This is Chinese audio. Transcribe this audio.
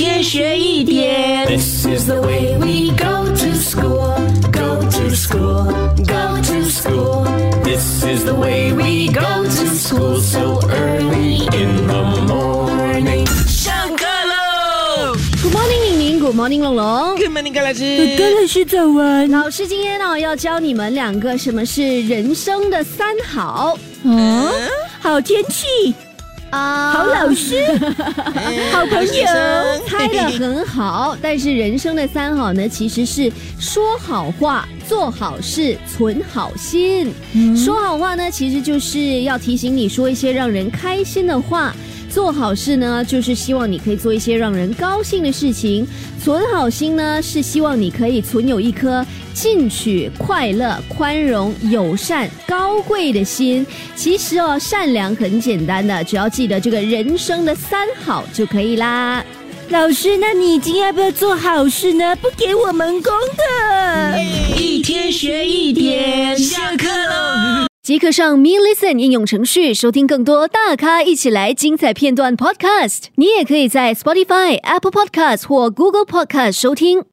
天学一点。This is the way we go to school, go to school, go to school. This is the way we go to school so early in the morning. 上课喽 Good morning，玲玲，Good morning，龙龙。！Good morning，高老师。老师早安。老师今天呢要教你们两个什么是人生的三好嗯，好天气，啊好老师，好朋友。猜的很好，但是人生的三好呢，其实是说好话、做好事、存好心。说好话呢，其实就是要提醒你说一些让人开心的话。做好事呢，就是希望你可以做一些让人高兴的事情；存好心呢，是希望你可以存有一颗进取、快乐、宽容、友善、高贵的心。其实哦，善良很简单的，只要记得这个人生的三好就可以啦。老师，那你今天要不要做好事呢？不给我们功课。一天学一点，下课喽。即刻上 Me Listen 应用程序收听更多大咖一起来精彩片段 Podcast。你也可以在 Spotify、Apple Podcast 或 Google Podcast 收听。